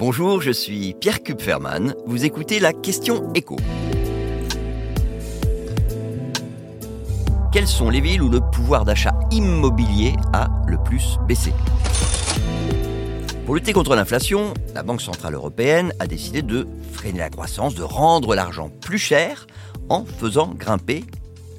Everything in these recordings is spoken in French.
Bonjour, je suis Pierre Kupferman. Vous écoutez la question écho. Quelles sont les villes où le pouvoir d'achat immobilier a le plus baissé? Pour lutter contre l'inflation, la Banque Centrale Européenne a décidé de freiner la croissance, de rendre l'argent plus cher en faisant grimper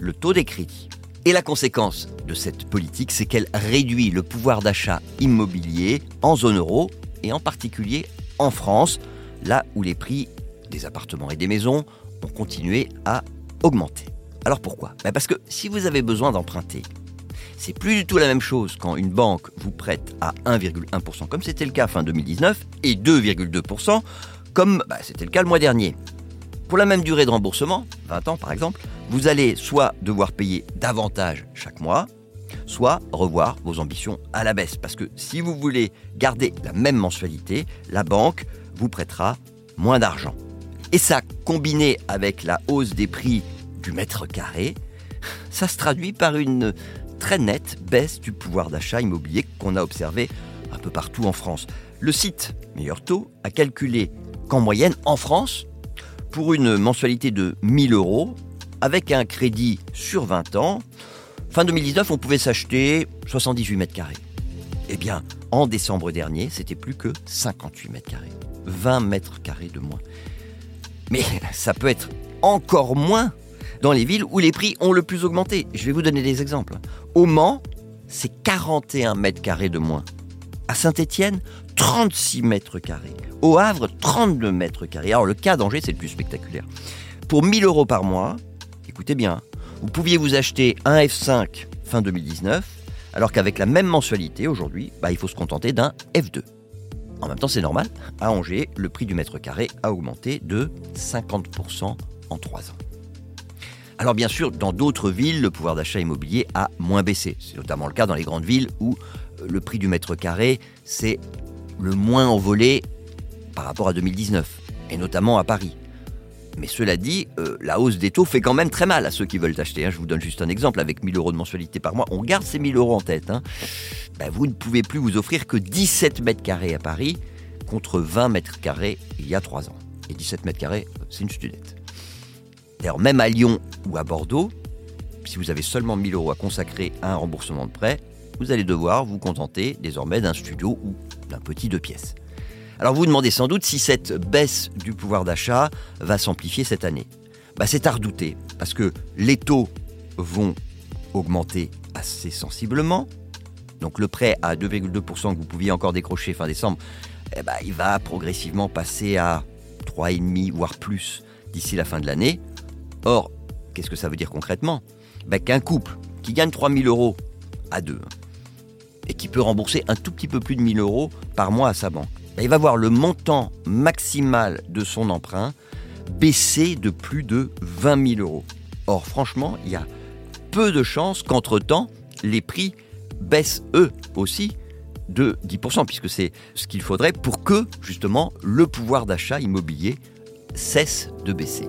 le taux des crédits. Et la conséquence de cette politique, c'est qu'elle réduit le pouvoir d'achat immobilier en zone euro et en particulier en France, là où les prix des appartements et des maisons ont continué à augmenter. Alors pourquoi? Ben Parce que si vous avez besoin d'emprunter, c'est plus du tout la même chose quand une banque vous prête à 1,1%, comme c'était le cas fin 2019, et 2,2%, comme bah, c'était le cas le mois dernier. Pour la même durée de remboursement, 20 ans par exemple, vous allez soit devoir payer davantage chaque mois, soit revoir vos ambitions à la baisse. Parce que si vous voulez garder la même mensualité, la banque vous prêtera moins d'argent. Et ça, combiné avec la hausse des prix du mètre carré, ça se traduit par une très nette baisse du pouvoir d'achat immobilier qu'on a observé un peu partout en France. Le site Meilleur Taux a calculé qu'en moyenne, en France, pour une mensualité de 1000 euros, avec un crédit sur 20 ans, fin 2019, on pouvait s'acheter 78 mètres carrés. Eh bien, en décembre dernier, c'était plus que 58 mètres carrés. 20 mètres carrés de moins. Mais ça peut être encore moins dans les villes où les prix ont le plus augmenté. Je vais vous donner des exemples. Au Mans, c'est 41 mètres carrés de moins. À Saint-Étienne, 36 mètres carrés. Au Havre, 32 mètres carrés. Alors le cas d'Angers, c'est le plus spectaculaire. Pour 1000 euros par mois, écoutez bien, vous pouviez vous acheter un F5 fin 2019, alors qu'avec la même mensualité aujourd'hui, bah, il faut se contenter d'un F2. En même temps, c'est normal. À Angers, le prix du mètre carré a augmenté de 50% en 3 ans. Alors bien sûr, dans d'autres villes, le pouvoir d'achat immobilier a moins baissé. C'est notamment le cas dans les grandes villes où euh, le prix du mètre carré s'est le moins envolé par rapport à 2019, et notamment à Paris. Mais cela dit, euh, la hausse des taux fait quand même très mal à ceux qui veulent acheter. Hein. Je vous donne juste un exemple. Avec 1000 euros de mensualité par mois, on garde ces 1000 euros en tête. Hein. Ben, vous ne pouvez plus vous offrir que 17 mètres carrés à Paris contre 20 mètres carrés il y a 3 ans. Et 17 mètres carrés, c'est une studette. D'ailleurs, même à Lyon ou à Bordeaux, si vous avez seulement 1000 euros à consacrer à un remboursement de prêt, vous allez devoir vous contenter désormais d'un studio ou d'un petit deux pièces. Alors vous vous demandez sans doute si cette baisse du pouvoir d'achat va s'amplifier cette année. Bah, c'est à redouter, parce que les taux vont augmenter assez sensiblement. Donc le prêt à 2,2% que vous pouviez encore décrocher fin décembre, eh ben, il va progressivement passer à 3,5 voire plus d'ici la fin de l'année. Or, qu'est-ce que ça veut dire concrètement? Ben, Qu'un couple qui gagne 3000 euros à deux et qui peut rembourser un tout petit peu plus de 1000 euros par mois à sa banque, il va voir le montant maximal de son emprunt baisser de plus de 20 000 euros. Or, franchement, il y a peu de chances qu'entre-temps, les prix baissent eux aussi de 10%, puisque c'est ce qu'il faudrait pour que, justement, le pouvoir d'achat immobilier cesse de baisser.